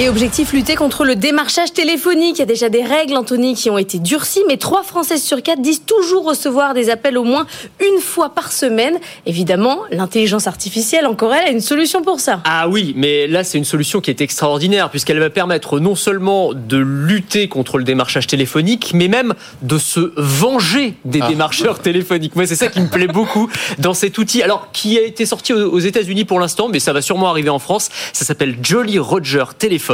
Et objectif, lutter contre le démarchage téléphonique. Il y a déjà des règles, Anthony, qui ont été durcies, mais 3 Françaises sur 4 disent toujours recevoir des appels au moins une fois par semaine. Évidemment, l'intelligence artificielle, encore elle, a une solution pour ça. Ah oui, mais là, c'est une solution qui est extraordinaire, puisqu'elle va permettre non seulement de lutter contre le démarchage téléphonique, mais même de se venger des démarcheurs téléphoniques. Moi, c'est ça qui me plaît beaucoup dans cet outil. Alors, qui a été sorti aux aux États-Unis pour l'instant, mais ça va sûrement arriver en France. Ça s'appelle Jolly Roger Téléphone.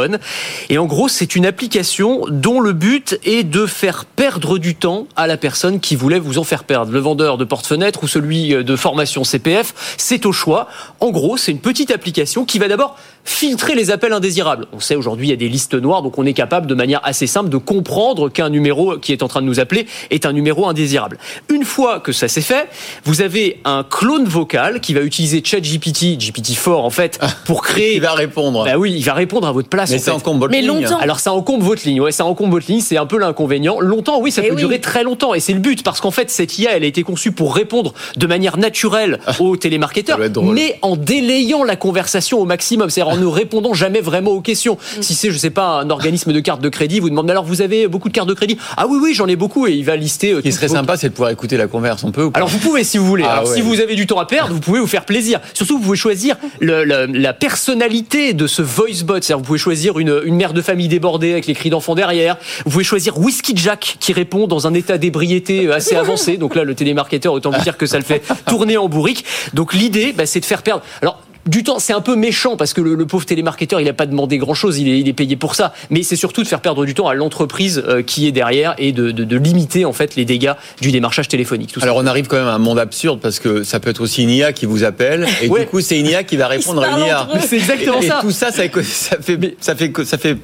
Et en gros, c'est une application dont le but est de faire perdre du temps à la personne qui voulait vous en faire perdre. Le vendeur de porte-fenêtre ou celui de formation CPF, c'est au choix. En gros, c'est une petite application qui va d'abord filtrer les appels indésirables. On sait aujourd'hui il y a des listes noires, donc on est capable de manière assez simple de comprendre qu'un numéro qui est en train de nous appeler est un numéro indésirable. Une fois que ça c'est fait, vous avez un clone vocal qui va utiliser ChatGPT, GPT-4 en fait, pour créer. Il va répondre. Bah oui, il va répondre à votre place. Mais en ça fait. encombre votre Mais ligne. longtemps. Alors ça encombre votre ligne, ouais, ça encombre votre ligne, c'est un peu l'inconvénient. Longtemps, oui, ça Eh peut oui. durer très longtemps, et c'est le but, parce qu'en fait, cette IA, elle a été conçue pour répondre de manière naturelle aux télémarketeurs, mais en délayant la conversation au maximum, c'est-à-dire en ne répondant jamais vraiment aux questions. Mm. Si c'est, je sais pas, un organisme de carte de crédit, vous demande, mais alors vous avez beaucoup de cartes de crédit? Ah oui, oui, j'en ai beaucoup, et il va lister. euh, Ce qui serait vos- sympa, c'est de pouvoir écouter la converse. On peut ou pas? Alors vous pouvez si vous voulez. Ah Alors ouais. si vous avez du temps à perdre, vous pouvez vous faire plaisir. Surtout vous pouvez choisir le- le- la personnalité de ce voice bot. C'est-à-dire vous pouvez choisir une, une mère de famille débordée avec les cris d'enfants derrière. Vous pouvez choisir Whiskey Jack qui répond dans un état d'ébriété assez avancé. Donc là le télémarketeur autant vous dire que ça le fait tourner en bourrique. Donc l'idée bah, c'est de faire perdre. Alors du temps, c'est un peu méchant parce que le, le pauvre télémarketeur, il n'a pas demandé grand-chose, il est, il est payé pour ça. Mais c'est surtout de faire perdre du temps à l'entreprise euh, qui est derrière et de, de- de limiter en fait les dégâts du démarchage téléphonique. Tout ça. Alors on arrive quand même à un monde absurde parce que ça peut être aussi une IA qui vous appelle et Ouais. du coup c'est une IA qui va répondre à une IA. C'est exactement et, et ça. tout ça, ça, ça fait, ça fait, ça fait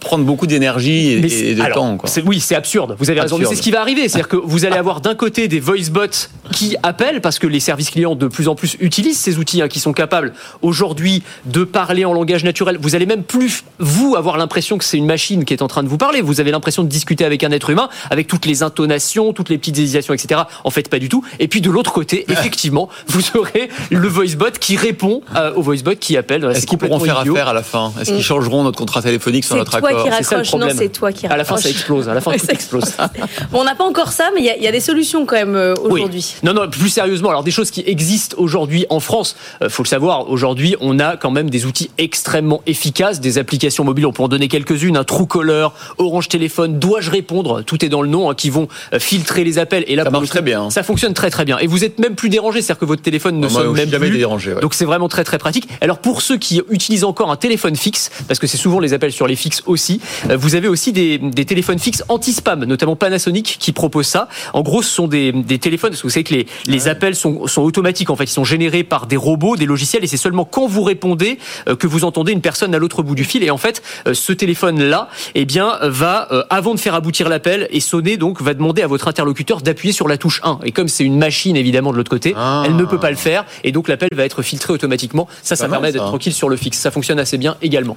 prendre beaucoup d'énergie et, de alors, temps. Quoi. Oui, c'est absurde. Vous avez raison. C'est ce qui va arriver. C'est-à-dire que vous allez avoir d'un côté des voice bots qui appellent parce que les services clients de plus en plus utilisent ces outils hein, qui sont capables aujourd'hui de parler en langage naturel. Vous allez même plus vous avoir l'impression que c'est une machine qui est en train de vous parler. Vous avez l'impression de discuter avec un être humain, avec toutes les intonations, toutes les petites hésitations, etc. En fait, pas du tout. Et puis de l'autre côté, effectivement, vous aurez le voice bot qui répond euh, au voice bot qui appelle. Est-ce qu'ils pourront faire idiot. affaire à la fin? Est-ce qu'ils changeront notre contrat téléphonique sur notre toi accord? qui C'est ça le raccroche. Non, c'est toi qui À la fin, ça raccroche. explose. À la fin, tout explose. Bon, on n'a pas encore ça, mais il y a- il y, a des solutions quand même euh, Oui. Non, non, plus sérieusement, alors des choses qui existent aujourd'hui en France, euh, faut le savoir, aujourd'hui, on a quand même des outils extrêmement efficaces, des applications mobiles, on peut en donner quelques-unes, un Truecaller, Orange Téléphone, Dois-je répondre, tout est dans le nom, hein, qui vont euh, filtrer les appels. Et là, Ça marche très bien. Ça fonctionne très très bien. Et vous êtes même plus dérangé, c'est-à-dire que votre téléphone ne Moi, sonne même jamais plus. dérangé, ouais. Donc c'est vraiment très très pratique. Alors pour ceux qui utilisent encore un téléphone fixe, parce que c'est souvent les appels sur les fixes aussi, euh, vous avez aussi des, des téléphones fixes anti-spam, notamment Panasonic qui propose ça. En gros, ce sont des, des téléphones, parce que vous savez que les, les appels sont, sont automatiques, en fait, ils sont générés par des robots, des logiciels, et c'est seulement quand vous répondez euh, que vous entendez une personne à l'autre bout du fil. Et en fait, euh, ce téléphone-là, eh bien, va, euh, avant de faire aboutir l'appel et sonner, donc, va demander à votre interlocuteur d'appuyer sur la touche 1. Et comme c'est une machine, évidemment, de l'autre côté, Ah. elle ne peut pas le faire, et donc l'appel va être filtré automatiquement. Ça, ça permet d'être tranquille sur le fixe. Ça fonctionne assez bien également.